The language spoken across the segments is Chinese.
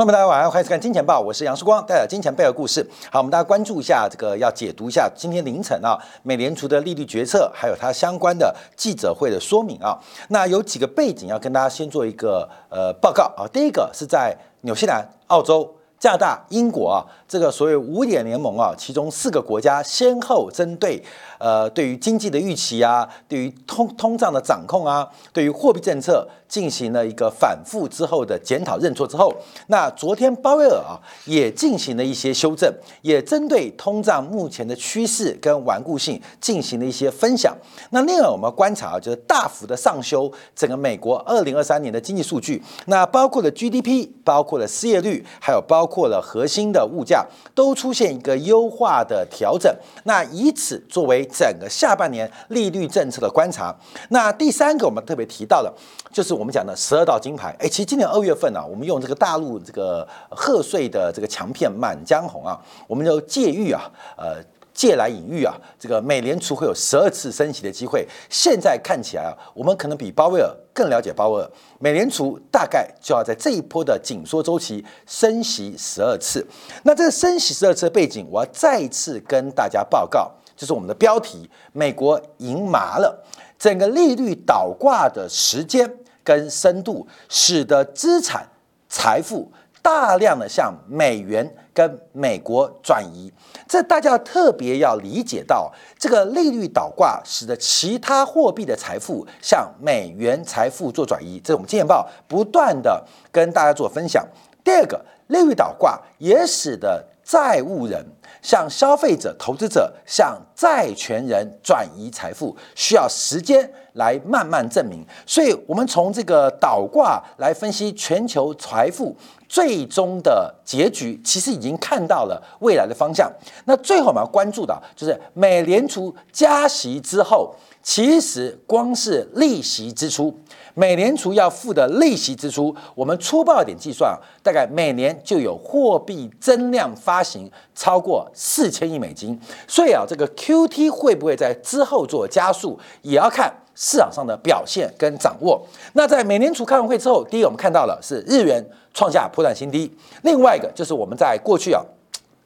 那么，大家晚上欢迎收看《金钱报》，我是杨世光，带来金钱背后故事。好，我们大家关注一下这个，要解读一下今天凌晨啊，美联储的利率决策，还有它相关的记者会的说明啊。那有几个背景要跟大家先做一个呃报告啊。第一个是在纽西兰、澳洲。加拿大、英国啊，这个所谓五眼联盟啊，其中四个国家先后针对呃，对于经济的预期啊，对于通通胀的掌控啊，对于货币政策进行了一个反复之后的检讨认错之后，那昨天鲍威尔啊也进行了一些修正，也针对通胀目前的趋势跟顽固性进行了一些分享。那另外我们观察啊，就是大幅的上修整个美国二零二三年的经济数据，那包括了 GDP，包括了失业率，还有包。括了核心的物价都出现一个优化的调整，那以此作为整个下半年利率政策的观察。那第三个我们特别提到的，就是我们讲的十二道金牌。哎，其实今年二月份呢，我们用这个大陆这个贺岁的这个强片《满江红》啊，我们就借喻啊，呃。借来隐喻啊，这个美联储会有十二次升息的机会。现在看起来啊，我们可能比鲍威尔更了解鲍威尔。美联储大概就要在这一波的紧缩周期升息十二次。那这个升息十二次的背景，我要再次跟大家报告，就是我们的标题：美国赢麻了。整个利率倒挂的时间跟深度，使得资产财富。大量的向美元跟美国转移，这大家特别要理解到，这个利率倒挂使得其他货币的财富向美元财富做转移，这是我们金钱报不断的跟大家做分享。第二个，利率倒挂也使得债务人向消费者、投资者向债权人转移财富，需要时间来慢慢证明。所以，我们从这个倒挂来分析全球财富。最终的结局其实已经看到了未来的方向。那最后我们要关注的，就是美联储加息之后，其实光是利息支出，美联储要付的利息支出，我们粗暴一点计算，大概每年就有货币增量发行超过四千亿美金。所以啊，这个 Q T 会不会在之后做加速，也要看。市场上的表现跟掌握。那在美联储开完会之后，第一我们看到了是日元创下破断新低。另外一个就是我们在过去啊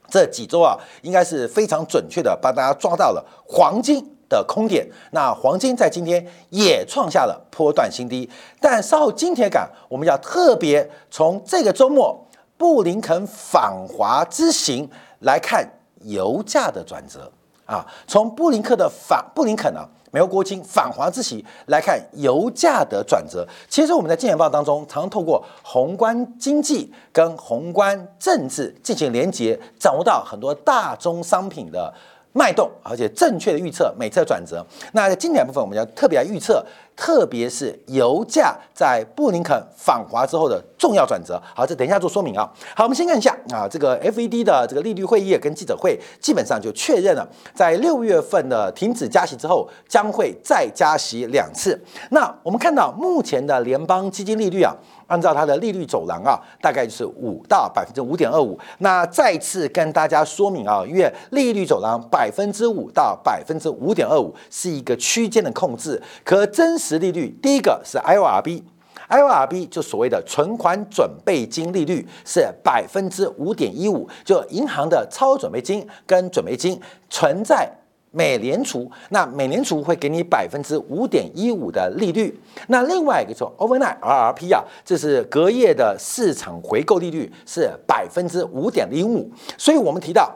这几周啊，应该是非常准确的帮大家抓到了黄金的空点。那黄金在今天也创下了波段新低。但稍后今天感，我们要特别从这个周末布林肯访华之行来看油价的转折啊。从布林克的访布林肯呢？美国国情反华之喜来看油价的转折，其实我们在《金钱报》当中常透过宏观经济跟宏观政治进行连结，掌握到很多大宗商品的。脉动，而且正确的预测每次的转折。那在经典部分，我们要特别来预测，特别是油价在布林肯访华之后的重要转折。好，这等一下做说明啊。好，我们先看一下啊，这个 FED 的这个利率会议跟记者会，基本上就确认了，在六月份的停止加息之后，将会再加息两次。那我们看到目前的联邦基金利率啊。按照它的利率走廊啊，大概就是五到百分之五点二五。那再次跟大家说明啊，因为利率走廊百分之五到百分之五点二五是一个区间的控制，可真实利率第一个是 IORB，IORB 就所谓的存款准备金利率是百分之五点一五，就银行的超准备金跟准备金存在。美联储，那美联储会给你百分之五点一五的利率。那另外一个叫 overnight RRP 啊，这是隔夜的市场回购利率是百分之五点零五。所以我们提到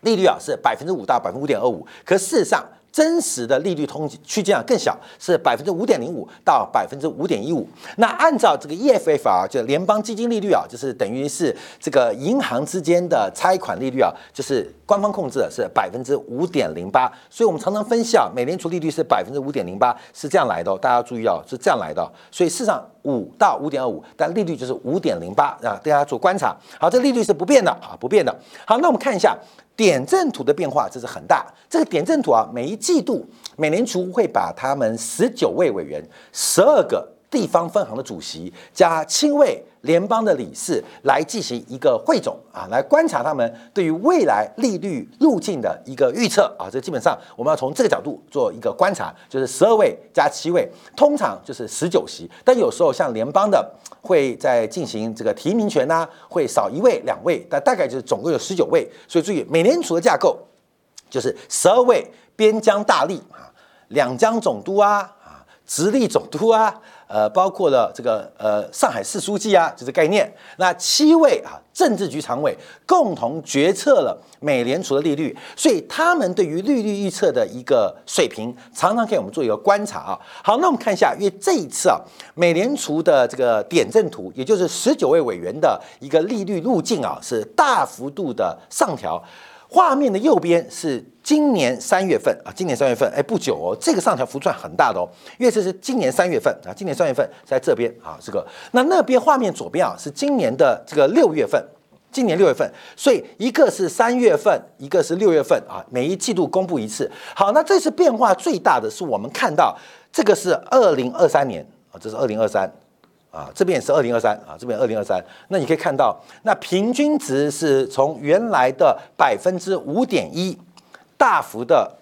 利率啊是百分之五到百分之五点二五，可事实上。真实的利率通区间啊更小，是百分之五点零五到百分之五点一五。那按照这个 EFF 啊，就联邦基金利率啊，就是等于是这个银行之间的拆款利率啊，就是官方控制的是百分之五点零八。所以我们常常分析啊，美联储利率是百分之五点零八，是这样来的哦，大家注意哦，是这样来的。所以市场五到五点二五，但利率就是五点零八啊，大家做观察。好，这利率是不变的啊，不变的。好，那我们看一下。点阵图的变化这是很大，这个点阵图啊，每一季度美联储会把他们十九位委员、十二个地方分行的主席加七位联邦的理事来进行一个汇总啊，来观察他们对于未来利率路径的一个预测啊。这基本上我们要从这个角度做一个观察，就是十二位加七位，通常就是十九席。但有时候像联邦的会在进行这个提名权呐，会少一位两位，但大概就是总共有十九位。所以注意，美联储的架构就是十二位边疆大吏啊，两江总督啊啊。直隶总督啊，呃，包括了这个呃上海市书记啊，就是概念。那七位啊政治局常委共同决策了美联储的利率，所以他们对于利率预测的一个水平，常常给我们做一个观察啊。好，那我们看一下，因为这一次啊，美联储的这个点阵图，也就是十九位委员的一个利率路径啊，是大幅度的上调。画面的右边是今年三月份啊，今年三月份，哎，不久哦，这个上调幅度算很大的哦，因为这是今年三月份啊，今年三月份在这边啊，这个那那边画面左边啊是今年的这个六月份，今年六月份，所以一个是三月份，一个是六月份啊，每一季度公布一次。好，那这次变化最大的是我们看到这个是二零二三年啊，这是二零二三。啊，这边也是二零二三啊，这边二零二三，那你可以看到，那平均值是从原来的百分之五点一，大幅的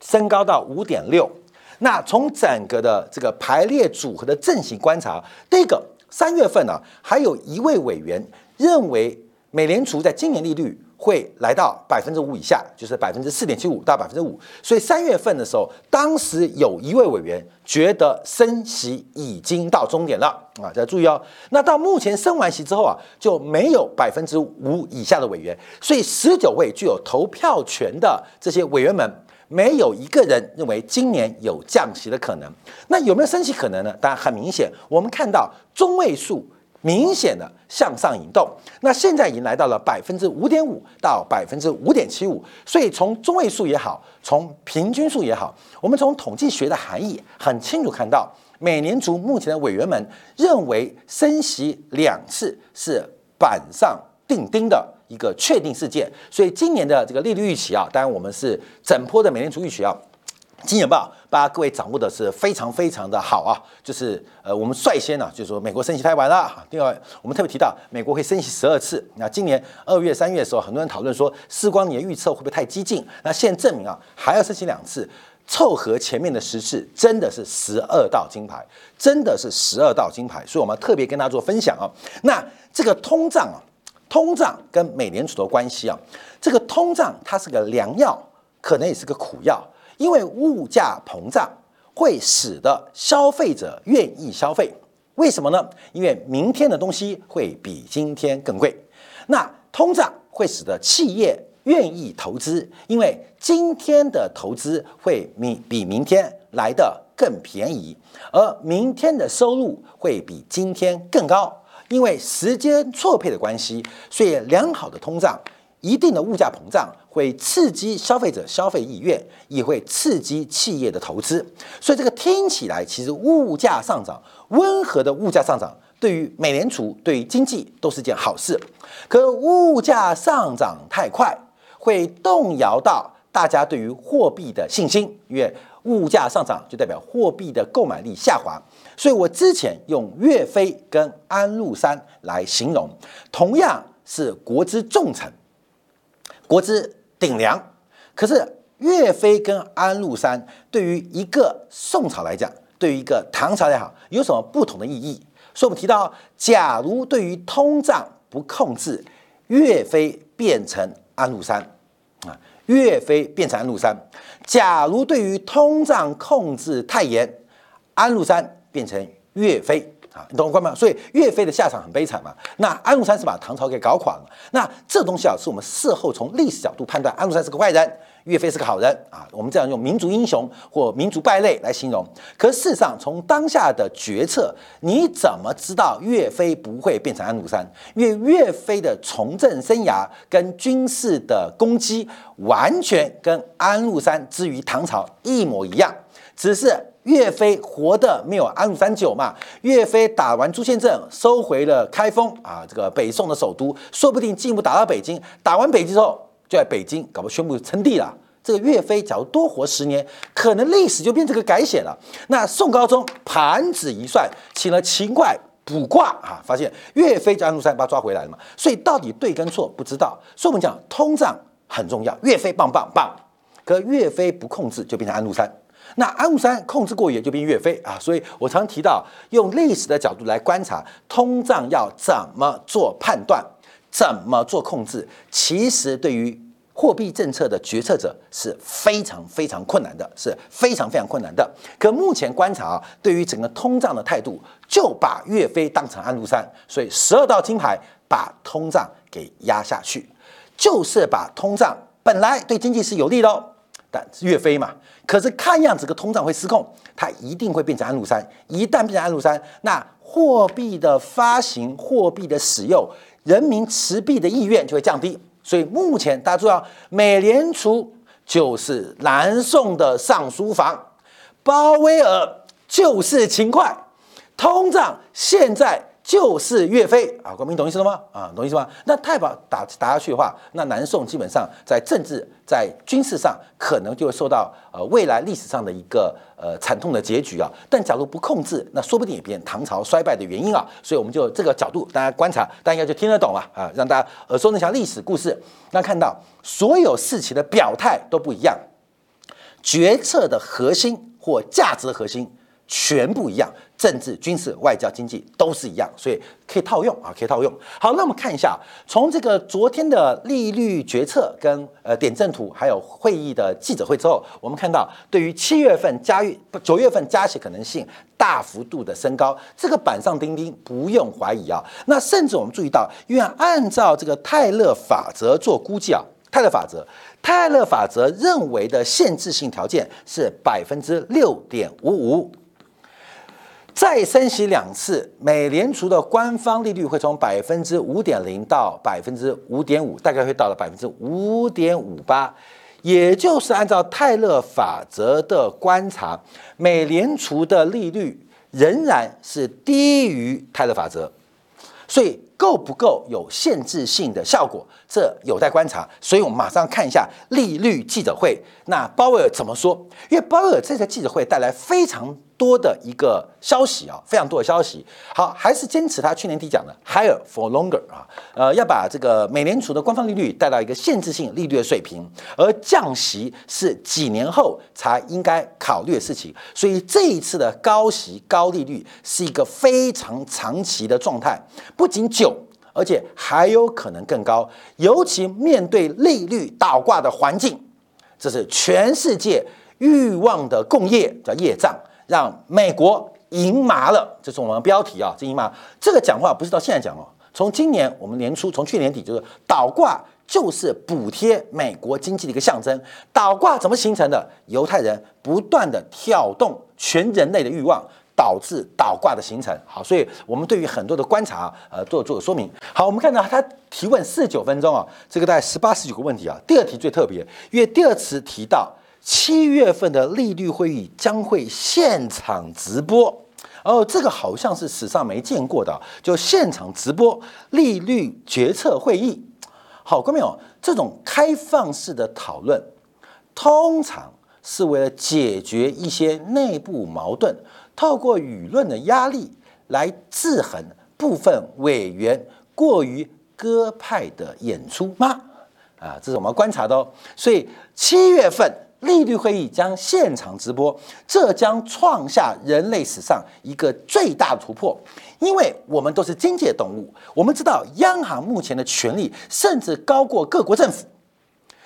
升高到五点六。那从整个的这个排列组合的阵型观察，第一个三月份呢，还有一位委员认为美联储在今年利率。会来到百分之五以下，就是百分之四点七五到百分之五。所以三月份的时候，当时有一位委员觉得升息已经到终点了啊，大家注意哦。那到目前升完息之后啊，就没有百分之五以下的委员。所以十九位具有投票权的这些委员们，没有一个人认为今年有降息的可能。那有没有升息可能呢？当然很明显，我们看到中位数。明显的向上引动，那现在已经来到了百分之五点五到百分之五点七五，所以从中位数也好，从平均数也好，我们从统计学的含义很清楚看到，美联储目前的委员们认为升息两次是板上钉钉的一个确定事件，所以今年的这个利率预期啊，当然我们是整波的美联储预期啊。金钱报，大家各位掌握的是非常非常的好啊，就是呃，我们率先呢，就是说美国升息太晚了。另外，我们特别提到美国会升息十二次。那今年二月、三月的时候，很多人讨论说，时光你的预测会不会太激进？那现在证明啊，还要升息两次，凑合前面的十次，真的是十二道金牌，真的是十二道金牌。所以我们特别跟大家做分享啊。那这个通胀啊，通胀跟美联储的关系啊，这个通胀它是个良药，可能也是个苦药。因为物价膨胀会使得消费者愿意消费，为什么呢？因为明天的东西会比今天更贵。那通胀会使得企业愿意投资，因为今天的投资会明比明天来的更便宜，而明天的收入会比今天更高，因为时间错配的关系。所以良好的通胀，一定的物价膨胀。会刺激消费者消费意愿，也会刺激企业的投资，所以这个听起来其实物价上涨，温和的物价上涨，对于美联储对于经济都是件好事。可物价上涨太快，会动摇到大家对于货币的信心，因为物价上涨就代表货币的购买力下滑。所以我之前用岳飞跟安禄山来形容，同样是国之重臣，国之。顶梁，可是岳飞跟安禄山对于一个宋朝来讲，对于一个唐朝也好，有什么不同的意义？所以我们提到，假如对于通胀不控制，岳飞变成安禄山啊，岳飞变成安禄山；假如对于通胀控制太严，安禄山变成岳飞。你懂我吗？所以岳飞的下场很悲惨嘛。那安禄山是把唐朝给搞垮了。那这东西啊，是我们事后从历史角度判断，安禄山是个坏人，岳飞是个好人啊。我们这样用民族英雄或民族败类来形容。可事实上，从当下的决策，你怎么知道岳飞不会变成安禄山？因为岳飞的从政生涯跟军事的攻击，完全跟安禄山之于唐朝一模一样，只是。岳飞活的没有安禄山久嘛？岳飞打完朱仙镇，收回了开封啊，这个北宋的首都，说不定进一步打到北京。打完北京之后，就在北京搞不宣布称帝了，这个岳飞假如多活十年，可能历史就变成个改写了。那宋高宗盘子一算，请了秦桧卜卦啊，发现岳飞在安禄山把他抓回来了嘛。所以到底对跟错不知道。所以我们讲通胀很重要，岳飞棒棒棒，可岳飞不控制就变成安禄山。那安禄山控制过也就变岳飞啊。所以我常提到用历史的角度来观察通胀要怎么做判断，怎么做控制，其实对于。货币政策的决策者是非常非常困难的，是非常非常困难的。可目前观察啊，对于整个通胀的态度，就把岳飞当成安禄山，所以十二道金牌把通胀给压下去，就是把通胀本来对经济是有利的，岳飞嘛，可是看样子个通胀会失控，它一定会变成安禄山。一旦变成安禄山，那货币的发行、货币的使用、人民持币的意愿就会降低。所以目前大家知道，美联储就是南宋的上书房，鲍威尔就是秦桧，通胀现在。就是岳飞啊，国民懂意思了吗？啊，懂意思吗？那太保打打下去的话，那南宋基本上在政治、在军事上可能就会受到呃未来历史上的一个呃惨痛的结局啊。但假如不控制，那说不定也变唐朝衰败的原因啊。所以我们就这个角度大家观察，大家就听得懂了啊，让大家耳熟能详历史故事。那看到所有事情的表态都不一样，决策的核心或价值的核心。全部一样，政治、军事、外交、经济都是一样，所以可以套用啊，可以套用。好，那我们看一下，从这个昨天的利率决策跟呃点阵图，还有会议的记者会之后，我们看到对于七月份加不九月份加息可能性大幅度的升高，这个板上钉钉，不用怀疑啊。那甚至我们注意到，因为按照这个泰勒法则做估计啊，泰勒法则，泰勒法则认为的限制性条件是百分之六点五五。再升息两次，美联储的官方利率会从百分之五点零到百分之五点五，大概会到了百分之五点五八，也就是按照泰勒法则的观察，美联储的利率仍然是低于泰勒法则，所以够不够有限制性的效果，这有待观察。所以我们马上看一下利率记者会，那鲍威尔怎么说？因为鲍威尔这次记者会带来非常。多的一个消息啊，非常多的消息。好，还是坚持他去年底讲的 higher for longer 啊，呃，要把这个美联储的官方利率带到一个限制性利率的水平，而降息是几年后才应该考虑的事情。所以这一次的高息高利率是一个非常长期的状态，不仅久，而且还有可能更高。尤其面对利率倒挂的环境，这是全世界欲望的共业叫业障。让美国赢麻了，这是我们标题啊，这赢麻。这个讲话不是到现在讲哦，从今年我们年初，从去年底就是倒挂，就是补贴美国经济的一个象征。倒挂怎么形成的？犹太人不断的挑动全人类的欲望，导致倒挂的形成。好，所以我们对于很多的观察，呃，做做个说明。好，我们看到他提问四十九分钟啊，这个大概十八十九个问题啊。第二题最特别，因为第二次提到。七月份的利率会议将会现场直播，哦，这个好像是史上没见过的，就现场直播利率决策会议。好，各位朋友，这种开放式的讨论，通常是为了解决一些内部矛盾，透过舆论的压力来制衡部分委员过于鸽派的演出吗？啊，这是我们观察的哦。所以七月份。利率会议将现场直播，这将创下人类史上一个最大的突破。因为我们都是经济动物，我们知道央行目前的权力甚至高过各国政府。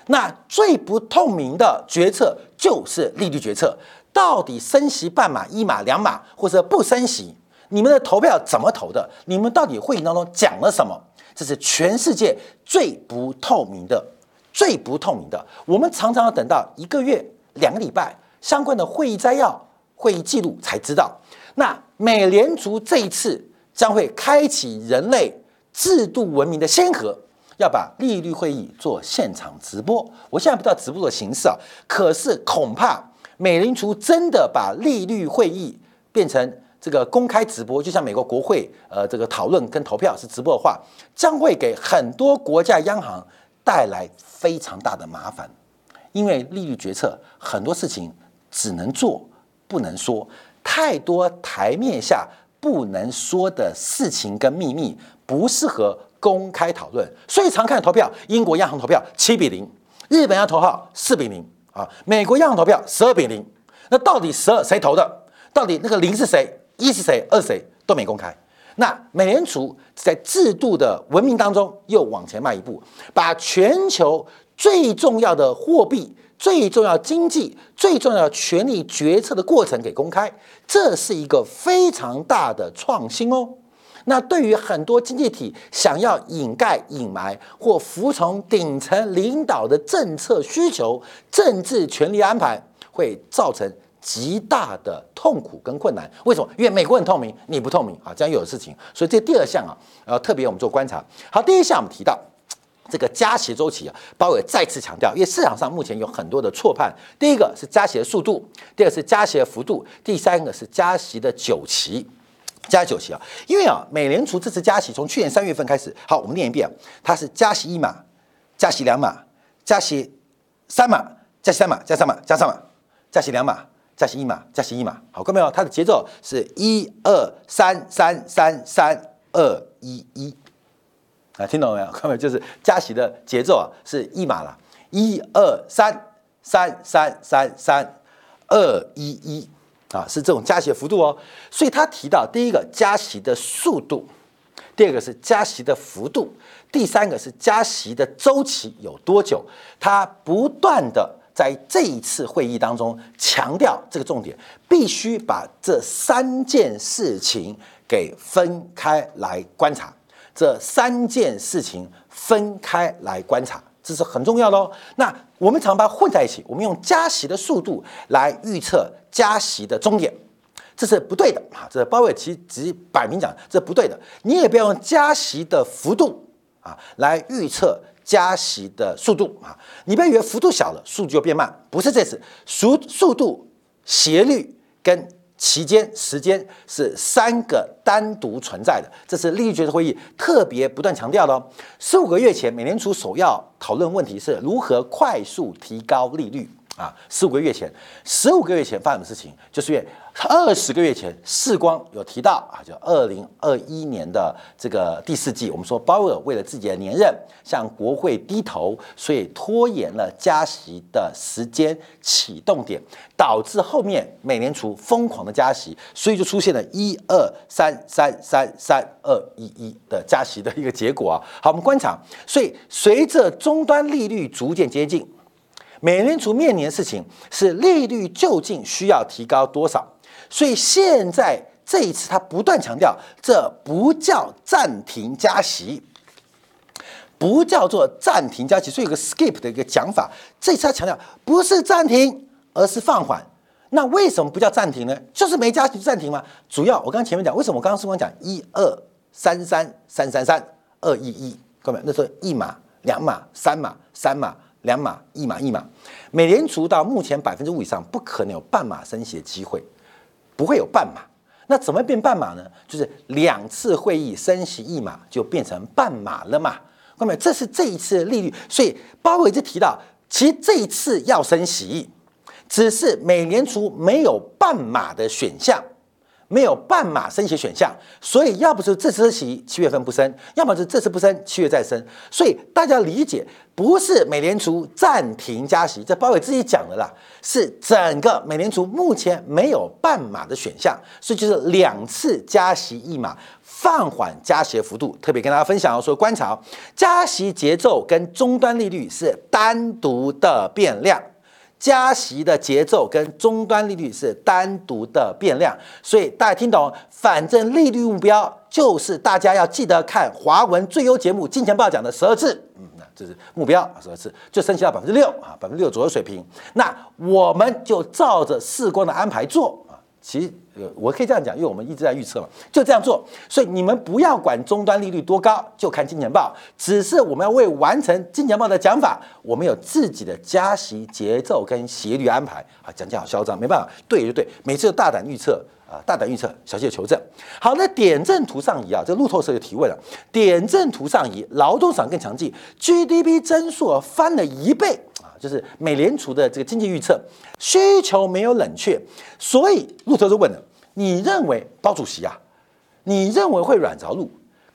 那最不透明的决策就是利率决策，到底升息半码、一码、两码，或者不升息？你们的投票怎么投的？你们到底会议当中讲了什么？这是全世界最不透明的。最不透明的，我们常常要等到一个月、两个礼拜相关的会议摘要、会议记录才知道。那美联储这一次将会开启人类制度文明的先河，要把利率会议做现场直播。我现在不知道直播的形式啊，可是恐怕美联储真的把利率会议变成这个公开直播，就像美国国会呃这个讨论跟投票是直播的话，将会给很多国家央行。带来非常大的麻烦，因为利率决策很多事情只能做不能说，太多台面下不能说的事情跟秘密不适合公开讨论，所以常看投票，英国央行投票七比零，日本要投号四比零啊，美国央行投票十二比零，那到底十二谁投的？到底那个零是谁？一是谁？二是谁？都没公开。那美联储在制度的文明当中又往前迈一步，把全球最重要的货币、最重要经济、最重要权力决策的过程给公开，这是一个非常大的创新哦。那对于很多经济体想要掩盖、隐瞒或服从顶层领导的政策需求、政治权力安排，会造成。极大的痛苦跟困难，为什么？因为美国很透明，你不透明啊，这样又有事情。所以这第二项啊，呃，特别我们做观察。好，第一项我们提到这个加息周期啊，鲍威尔再次强调，因为市场上目前有很多的错判。第一个是加息的速度，第二个是加息的幅度，第三个是加息的久期。加九期啊，因为啊，美联储这次加息从去年三月份开始，好，我们念一遍啊，它是加息一码，加息两码，加息三码，加息三码，加三码，加三码，加息两码。加息一码，加息一码，好，看到没有？它的节奏是一二三三三三二一一，啊，听懂没有？看到没有？就是加息的节奏啊，是一码了，一二三三三三三二一一，啊，是这种加息的幅度哦。所以他提到第一个加息的速度，第二个是加息的幅度，第三个是加息的周期有多久？他不断的。在这一次会议当中，强调这个重点，必须把这三件事情给分开来观察。这三件事情分开来观察，这是很重要的哦。那我们常把它混在一起，我们用加息的速度来预测加息的终点，这是不对的啊！这鲍威尔其实摆明讲，这不对的。你也不要用加息的幅度啊来预测。加息的速度啊，你不要以为幅度小了，速度就变慢，不是这次速速度、斜率跟期间时间是三个单独存在的，这是利率决策会议特别不断强调的哦。十五个月前，美联储首要讨论问题是如何快速提高利率。啊，十五个月前，十五个月前发生的事情，就是因为二十个月前，世光有提到啊，就二零二一年的这个第四季，我们说鲍威尔为了自己的连任向国会低头，所以拖延了加息的时间启动点，导致后面美联储疯狂的加息，所以就出现了一二三三三三二一一的加息的一个结果啊。好，我们观察，所以随着终端利率逐渐接近。美联储面临的事情是利率究竟需要提高多少？所以现在这一次他不断强调，这不叫暂停加息，不叫做暂停加息，所以有个 skip 的一个讲法。这次他强调不是暂停，而是放缓。那为什么不叫暂停呢？就是没加息暂停吗？主要我刚刚前面讲，为什么我刚刚是光讲一二三三三三三二一一，各位那时候一码、两码、三码、三码。两码一码一码，美联储到目前百分之五以上不可能有半码升息的机会，不会有半码。那怎么变半码呢？就是两次会议升息一码就变成半码了嘛？各位，这是这一次的利率。所以鲍威尔就提到，其实这一次要升息，只是美联储没有半码的选项。没有半码升息选项，所以要不是这次升息七月份不升，要么是这次不升七月再升。所以大家理解，不是美联储暂停加息，这鲍伟自己讲的啦，是整个美联储目前没有半码的选项，所以就是两次加息一码，放缓加息幅度。特别跟大家分享说，观察加息节奏跟终端利率是单独的变量。加息的节奏跟终端利率是单独的变量，所以大家听懂？反正利率目标就是大家要记得看华文最优节目《金钱报》讲的十二次，嗯，那这是目标十二次就升息到百分之六啊，百分之六左右水平。那我们就照着世光的安排做啊，其。呃，我可以这样讲，因为我们一直在预测嘛，就这样做。所以你们不要管终端利率多高，就看金钱报。只是我们要为完成金钱报的讲法，我们有自己的加息节奏跟斜率安排啊。讲起来好嚣张，没办法，对就对，每次都大胆预测啊，大胆预测，小心求证。好，那点阵图上移啊，这路透社就提问了：点阵图上移，劳动市场更强劲，GDP 增速翻了一倍。就是美联储的这个经济预测需求没有冷却，所以路透就问了：你认为包主席啊？你认为会软着陆？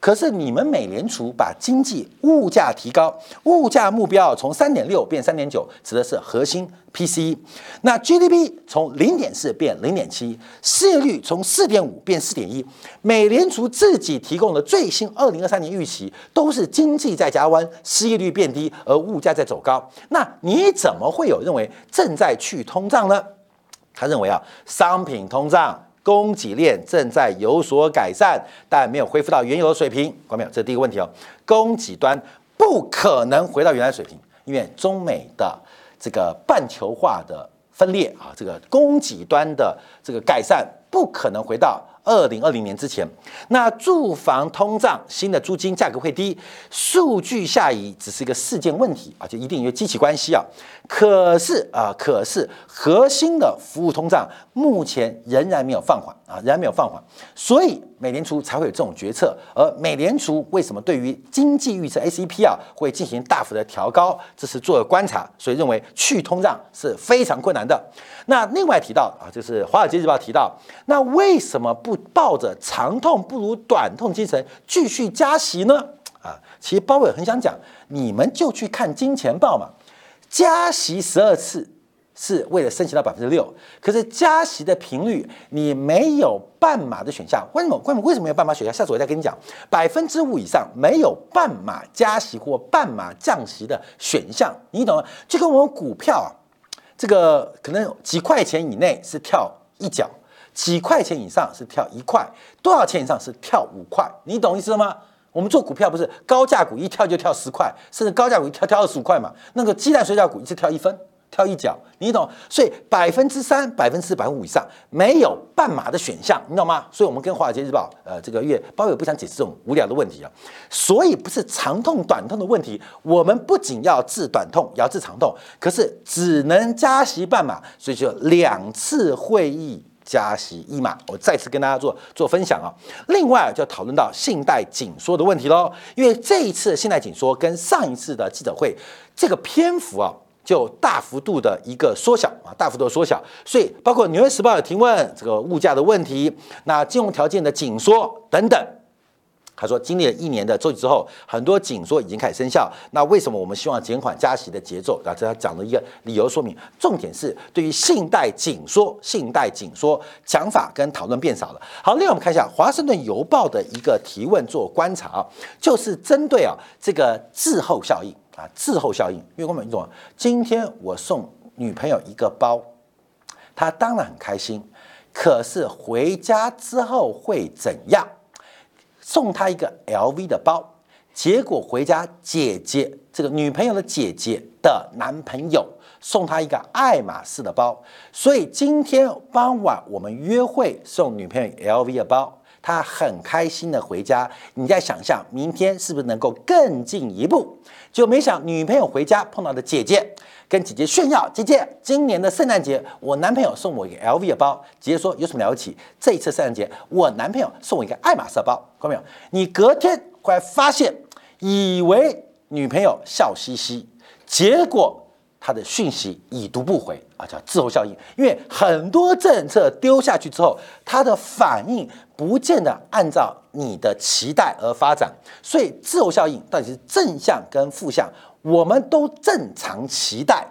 可是你们美联储把经济物价提高，物价目标从三点六变三点九，指的是核心 PCE。那 GDP 从零点四变零点七，失业率从四点五变四点一。美联储自己提供的最新二零二三年预期都是经济在加温，失业率变低，而物价在走高。那你怎么会有认为正在去通胀呢？他认为啊，商品通胀。供给链正在有所改善，但没有恢复到原有的水平。看到没有？这是第一个问题哦。供给端不可能回到原来水平，因为中美的这个半球化的分裂啊，这个供给端的这个改善不可能回到。二零二零年之前，那住房通胀，新的租金价格会低，数据下移只是一个事件问题啊，就一定有机器关系啊。可是啊，可是核心的服务通胀目前仍然没有放缓啊，仍然没有放缓，所以美联储才会有这种决策。而美联储为什么对于经济预测 ACP 啊会进行大幅的调高，这是做了观察，所以认为去通胀是非常困难的。那另外提到啊，就是《华尔街日报》提到，那为什么不抱着长痛不如短痛精神继续加息呢？啊，其实鲍威尔很想讲，你们就去看《金钱报》嘛，加息十二次是为了升息到百分之六，可是加息的频率你没有半码的选项，为什么？为什么？为什么没有半码选项？下次我再跟你讲，百分之五以上没有半码加息或半码降息的选项，你懂吗？就跟我们股票啊。这个可能几块钱以内是跳一角，几块钱以上是跳一块，多少钱以上是跳五块，你懂意思吗？我们做股票不是高价股一跳就跳十块，甚至高价股一跳跳二十五块嘛？那个鸡蛋水饺股一次跳一分。跳一脚，你懂？所以百分之三、百分之四百分之五以上没有半码的选项，你懂吗？所以我们跟华尔街日报，呃，这个月包伟不想解释这种无聊的问题啊。所以不是长痛短痛的问题，我们不仅要治短痛，也要治长痛。可是只能加息半码，所以就两次会议加息一码。我再次跟大家做做分享啊。另外就讨论到信贷紧缩的问题喽，因为这一次信贷紧缩跟上一次的记者会这个篇幅啊。就大幅度的一个缩小啊，大幅度的缩小，所以包括《纽约时报》的提问，这个物价的问题，那金融条件的紧缩等等。他说，经历了一年的周期之后，很多紧缩已经开始生效。那为什么我们希望减缓加息的节奏？啊，这他讲了一个理由说明，重点是对于信贷紧缩、信贷紧缩讲法跟讨论变少了。好，另外我们看一下《华盛顿邮报》的一个提问做观察，就是针对啊这个滞后效应。啊，滞后效应，因为我们一种，今天我送女朋友一个包，她当然很开心，可是回家之后会怎样？送他一个 LV 的包，结果回家姐姐这个女朋友的姐姐的男朋友送他一个爱马仕的包，所以今天傍晚我们约会送女朋友 LV 的包，他很开心的回家，你在想象明天是不是能够更进一步？就没想女朋友回家碰到的姐姐，跟姐姐炫耀：“姐姐，今年的圣诞节我男朋友送我一个 LV 的包。”姐姐说：“有什么了不起？这一次圣诞节我男朋友送我一个爱马仕包。”看到没有？你隔天会发现，以为女朋友笑嘻嘻，结果他的讯息已读不回啊，叫滞后效应。因为很多政策丢下去之后，他的反应不见得按照。你的期待而发展，所以滞后效应到底是正向跟负向，我们都正常期待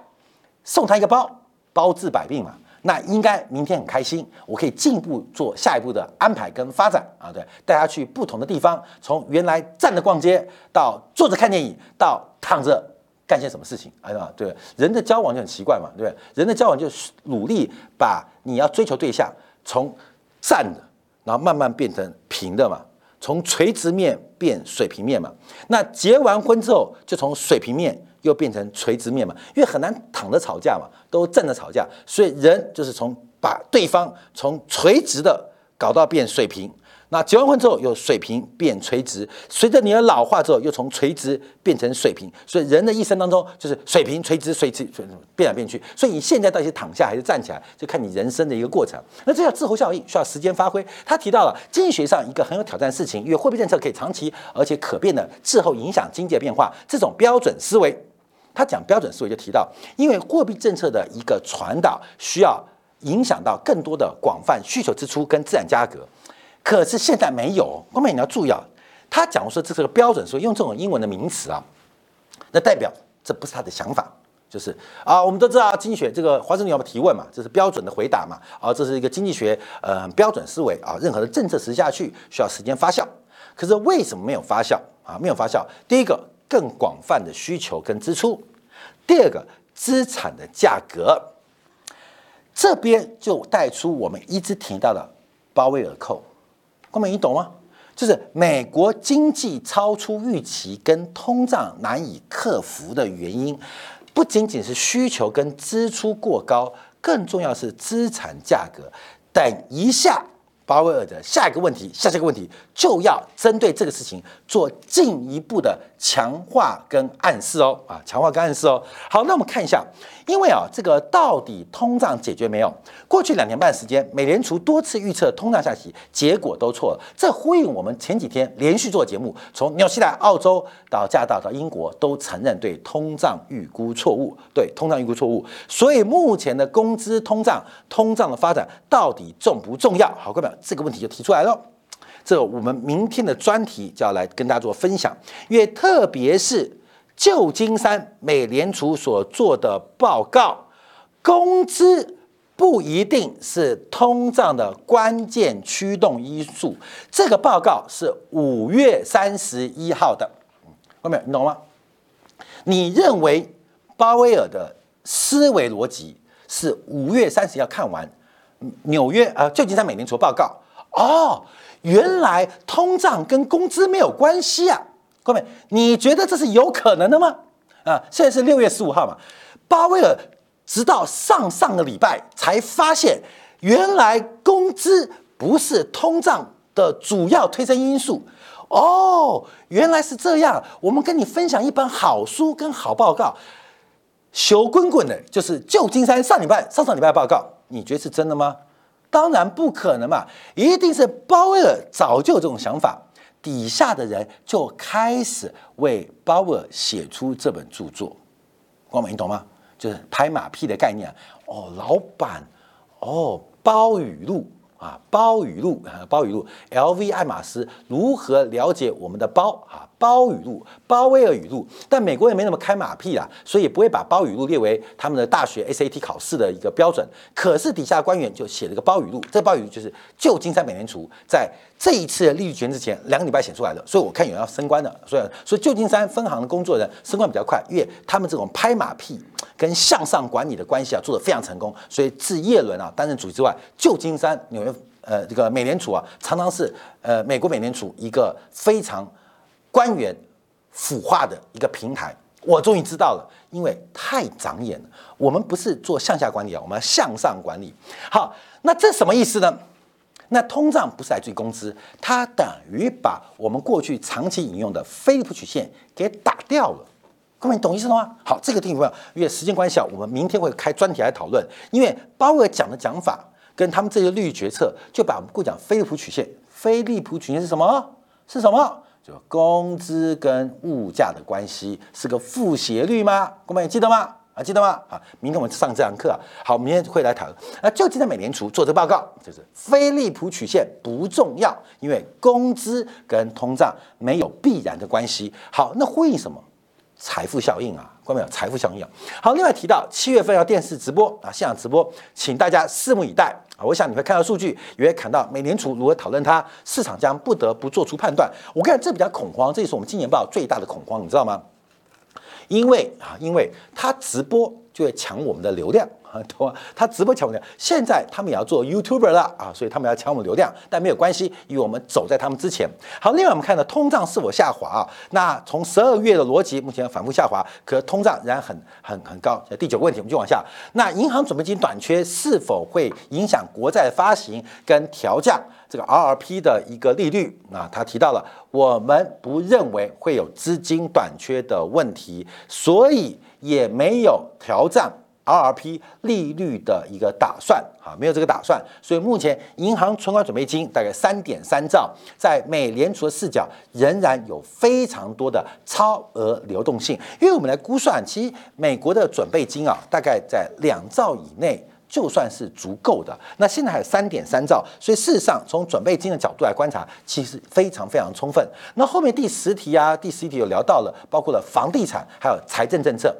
送他一个包，包治百病嘛，那应该明天很开心，我可以进一步做下一步的安排跟发展啊，对，带他去不同的地方，从原来站着逛街到坐着看电影，到躺着干些什么事情，哎呀，对，人的交往就很奇怪嘛，对不对？人的交往就是努力把你要追求对象从站着，然后慢慢变成平的嘛。从垂直面变水平面嘛，那结完婚之后就从水平面又变成垂直面嘛，因为很难躺着吵架嘛，都站着吵架，所以人就是从把对方从垂直的搞到变水平。那结完婚之后，由水平变垂直，随着你的老化之后，又从垂直变成水平。所以人的一生当中，就是水平、垂直、垂直变来变去。所以你现在到底是躺下还是站起来，就看你人生的一个过程。那这叫滞后效应，需要时间发挥。他提到了经济学上一个很有挑战的事情，因为货币政策可以长期而且可变的滞后影响经济的变化，这种标准思维。他讲标准思维就提到，因为货币政策的一个传导需要影响到更多的广泛需求支出跟自然价格，可是现在没有。后面你要注意啊，他讲说这是个标准说，用这种英文的名词啊，那代表这不是他的想法。就是啊，我们都知道经济学这个华盛顿要提问嘛，这是标准的回答嘛。啊，这是一个经济学呃标准思维啊，任何的政策实施下去需要时间发酵。可是为什么没有发酵啊？没有发酵，第一个更广泛的需求跟支出，第二个资产的价格，这边就带出我们一直提到的鲍威尔扣。各位你懂吗？就是美国经济超出预期跟通胀难以克服的原因。不仅仅是需求跟支出过高，更重要是资产价格。等一下。鲍威尔的下一个问题，下一个问题就要针对这个事情做进一步的强化跟暗示哦，啊，强化跟暗示哦。好，那我们看一下，因为啊，这个到底通胀解决没有？过去两年半时间，美联储多次预测通胀下行，结果都错了。这呼应我们前几天连续做节目，从纽西兰、澳洲到加拿大到英国，都承认对通胀预估错误，对通胀预估错误。所以目前的工资通胀、通胀的发展到底重不重要？好，各位。这个问题就提出来了，这我们明天的专题就要来跟大家做分享，因为特别是旧金山美联储所做的报告，工资不一定是通胀的关键驱动因素。这个报告是五月三十一号的，后面你懂吗？你认为鲍威尔的思维逻辑是五月三十要看完？纽约啊，旧金山美联储报告哦，原来通胀跟工资没有关系啊，各位，你觉得这是有可能的吗？啊，现在是六月十五号嘛，鲍威尔直到上上个礼拜才发现，原来工资不是通胀的主要推升因素哦，原来是这样。我们跟你分享一本好书跟好报告，熊滚滚的，就是旧金山上礼拜、上上礼拜报告。你觉得是真的吗？当然不可能嘛！一定是鲍威尔早就有这种想法，底下的人就开始为鲍威尔写出这本著作。光美，你懂吗？就是拍马屁的概念。哦，老板，哦，包雨露。啊，包语录啊，包语录，L.V. 爱马仕如何了解我们的包啊？包语录，鲍威尔语录，但美国也没那么开马屁啦，所以不会把包语录列为他们的大学 SAT 考试的一个标准。可是底下官员就写了一个包语录，这包语录就是旧金山美联储在这一次利率决之前两个礼拜写出来的，所以我看有人要升官的，所以所以旧金山分行的工作人升官比较快，因为他们这种拍马屁跟向上管理的关系啊做得非常成功，所以自叶伦啊担任主席之外，旧金山纽约呃这个美联储啊常常是呃美国美联储一个非常。官员腐化的一个平台，我终于知道了，因为太长眼了。我们不是做向下管理啊，我们要向上管理。好，那这什么意思呢？那通胀不是来自于工资，它等于把我们过去长期引用的菲利普曲线给打掉了。各位，懂意思了吗？好，这个地方因为时间关系啊，我们明天会开专题来讨论。因为鲍威尔讲的讲法跟他们这些利率决策，就把我们过讲菲利普曲线。菲利普曲线是什么？是什么？就工资跟物价的关系是个负斜率吗？各位记得吗？啊，记得吗？啊，明天我们上这堂课啊。好，明天会来谈。那就记得美联储做这报告，就是菲利普曲线不重要，因为工资跟通胀没有必然的关系。好，那呼应什么？财富效应啊，关没有？财富效应。好，另外提到七月份要电视直播啊，现场直播，请大家拭目以待。啊，我想你会看到数据，也会看到美联储如何讨论它，市场将不得不做出判断。我看这比较恐慌，这也是我们今年报最大的恐慌，你知道吗？因为啊，因为它直播就会抢我们的流量。懂吗？他直播抢流量，现在他们也要做 YouTuber 了啊，所以他们要抢我们流量，但没有关系，因为我们走在他们之前。好，另外我们看到通胀是否下滑啊？那从十二月的逻辑，目前反复下滑，可通胀仍然很很很高。第九个问题，我们就往下。那银行准备金短缺是否会影响国债发行跟调降这个 RRP 的一个利率？啊，他提到了，我们不认为会有资金短缺的问题，所以也没有调降。RRP 利率的一个打算啊，没有这个打算，所以目前银行存款准备金大概三点三兆，在美联储的视角仍然有非常多的超额流动性，因为我们来估算，其实美国的准备金啊，大概在两兆以内。就算是足够的，那现在还有三点三兆，所以事实上从准备金的角度来观察，其实非常非常充分。那后面第十题啊，第十一题有聊到了，包括了房地产还有财政政策。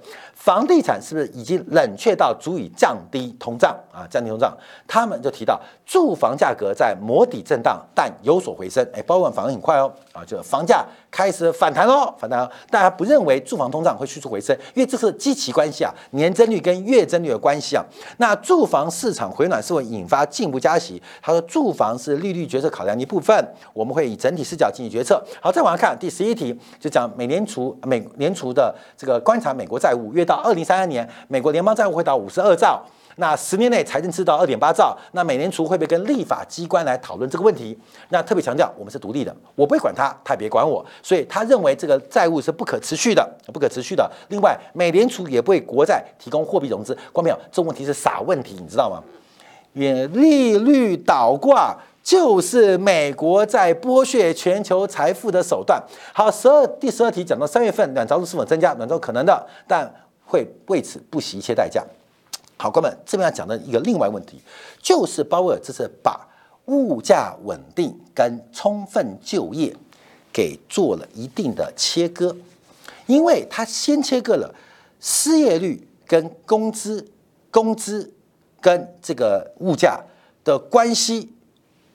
房地产是不是已经冷却到足以降低通胀啊？降低通胀，他们就提到住房价格在磨底震荡，但有所回升。哎，包括反应很快哦，啊，就房价开始反弹喽，反弹。大家不认为住房通胀会迅速回升，因为这是基期关系啊，年增率跟月增率的关系啊。那住房市场回暖是会引发进一步加息。他说，住房是利率决策考量的一部分，我们会以整体视角进行决策。好，再往下看第十一题，就讲美联储美联储的这个观察美国债务约到。二零三二年，美国联邦债务会到五十二兆，那十年内财政赤到二点八兆，那美联储会不会跟立法机关来讨论这个问题？那特别强调，我们是独立的，我不会管他，他也别管我，所以他认为这个债务是不可持续的，不可持续的。另外，美联储也不会国债提供货币融资。关没有？这问题是傻问题，你知道吗？也利率倒挂就是美国在剥削全球财富的手段。好，十二第十二题讲到三月份暖着陆是否增加？暖着可能的，但。会为此不惜一切代价。好，哥们，这边要讲的一个另外问题，就是鲍威尔这次把物价稳定跟充分就业给做了一定的切割，因为他先切割了失业率跟工资、工资跟这个物价的关系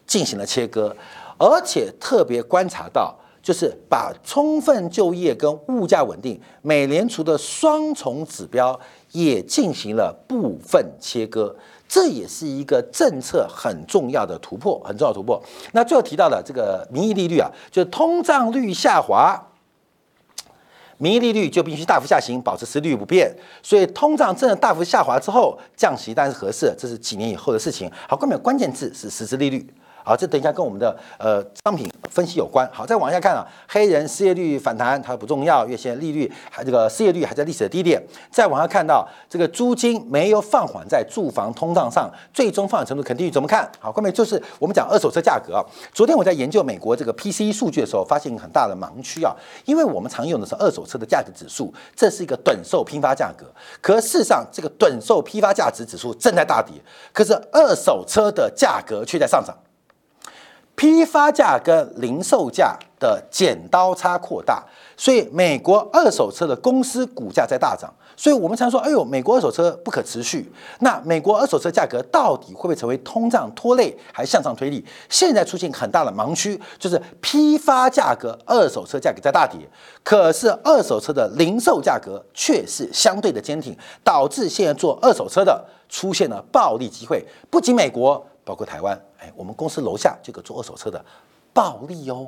进行了切割，而且特别观察到。就是把充分就业跟物价稳定，美联储的双重指标也进行了部分切割，这也是一个政策很重要的突破，很重要突破。那最后提到的这个名义利率啊，就是通胀率下滑，名义利率就必须大幅下行，保持实利率不变。所以通胀真的大幅下滑之后，降息当然是合适，这是几年以后的事情。好，关键关键字是实质利率。好，这等一下跟我们的呃商品分析有关。好，再往下看啊，黑人失业率反弹它不重要，月线利率还这个失业率还在历史的低点。再往下看到这个租金没有放缓在住房通胀上，最终放缓程度肯定怎么看好？后面就是我们讲二手车价格啊。昨天我在研究美国这个 PCE 数据的时候，发现很大的盲区啊，因为我们常用的是二手车的价格指数，这是一个短售批发价格，可事实上这个短售批发价值指数正在大跌，可是二手车的价格却在上涨。批发价跟零售价的剪刀差扩大，所以美国二手车的公司股价在大涨。所以我们常说，哎呦，美国二手车不可持续。那美国二手车价格到底会不会成为通胀拖累，还向上推力？现在出现很大的盲区，就是批发价格二手车价格在大跌，可是二手车的零售价格却是相对的坚挺，导致现在做二手车的出现了暴利机会。不仅美国。包括台湾，哎，我们公司楼下这个做二手车的，暴利哦，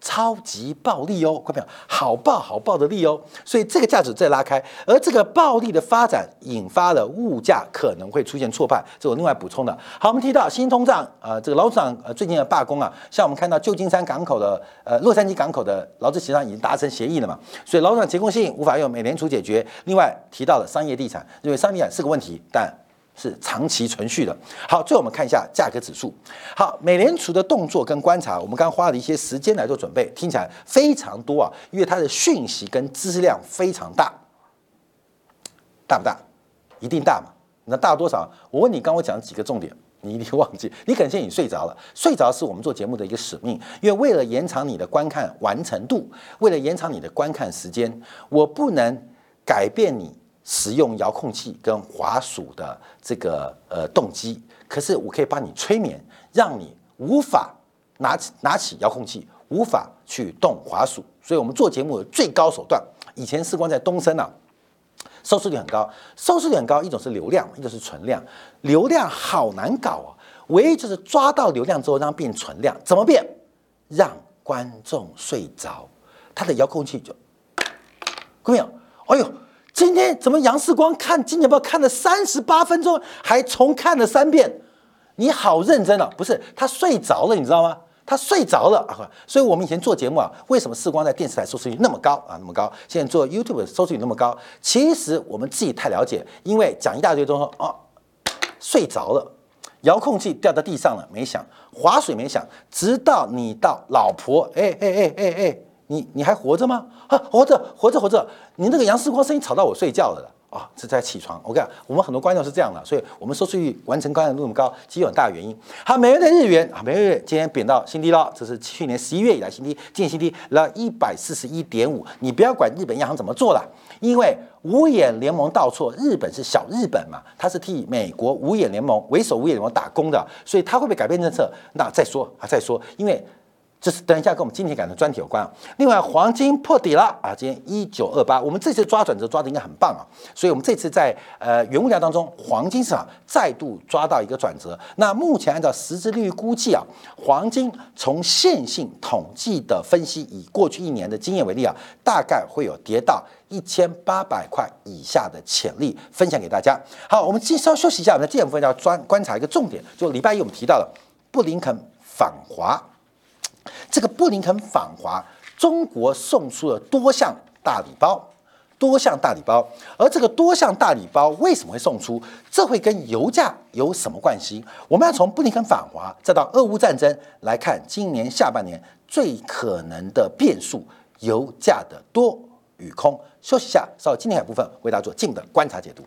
超级暴利哦，快朋友，好暴好暴的利哦，所以这个价值在拉开，而这个暴利的发展引发了物价可能会出现错判，这我另外补充的。好，我们提到新通胀，呃，这个劳资呃最近的罢工啊，像我们看到旧金山港口的呃洛杉矶港口的劳资协商已经达成协议了嘛，所以劳资结构性无法用美联储解决。另外提到了商业地产，因为商业地产是个问题，但。是长期存续的。好，最后我们看一下价格指数。好，美联储的动作跟观察，我们刚花了一些时间来做准备，听起来非常多啊，因为它的讯息跟知识量非常大，大不大？一定大嘛？那大多少？我问你，刚我讲几个重点，你一定忘记，你可能现在已经睡着了。睡着是我们做节目的一个使命，因为为了延长你的观看完成度，为了延长你的观看时间，我不能改变你。使用遥控器跟滑鼠的这个呃动机，可是我可以帮你催眠，让你无法拿起拿起遥控器，无法去动滑鼠。所以我们做节目的最高手段，以前时光在东升啊，收视率很高，收视率很高，一种是流量，一种是存量。流量好难搞啊，唯一就是抓到流量之后让它变存量，怎么变？让观众睡着，他的遥控器就，各位，哎呦。今天怎么杨世光看《金钱报》看了三十八分钟，还重看了三遍？你好认真啊！不是他睡着了，你知道吗？他睡着了啊。所以我们以前做节目啊，为什么视光在电视台收视率那么高啊？那么高，现在做 YouTube 收视率那么高，其实我们自己太了解，因为讲一大堆都说啊，睡着了，遥控器掉到地上了没响，划水没响，直到你到老婆，哎哎哎哎哎，你你还活着吗？啊，活着，活着，活着，你那个杨世光声音吵到我睡觉了。啊，这在起床。我讲，我们很多观众是这样的，所以我们收视率完成观看度那么高，其实有很大原因。好，美元的日元啊，美元今天贬到新低了，这是去年十一月以来新低，今年新低了一百四十一点五。你不要管日本央行怎么做了，因为五眼联盟倒错，日本是小日本嘛，他是替美国五眼联盟为首五眼联盟打工的，所以他会不会改变政策？那再说啊，再说，因为。这是等一下跟我们今天讲的专题有关啊。另外，黄金破底了啊，今天一九二八，我们这次抓转折抓的应该很棒啊。所以，我们这次在呃原物料当中，黄金市场再度抓到一个转折。那目前按照实质利率估计啊，黄金从线性统计的分析，以过去一年的经验为例啊，大概会有跌到一千八百块以下的潜力，分享给大家。好，我们先稍休息一下，我们在这部分要专观察一个重点，就礼拜一我们提到了布林肯访华。这个布林肯访华，中国送出了多项大礼包，多项大礼包。而这个多项大礼包为什么会送出？这会跟油价有什么关系？我们要从布林肯访华，再到俄乌战争来看，今年下半年最可能的变数，油价的多与空。休息一下，稍后今天的部分为大家做进一步的观察解读。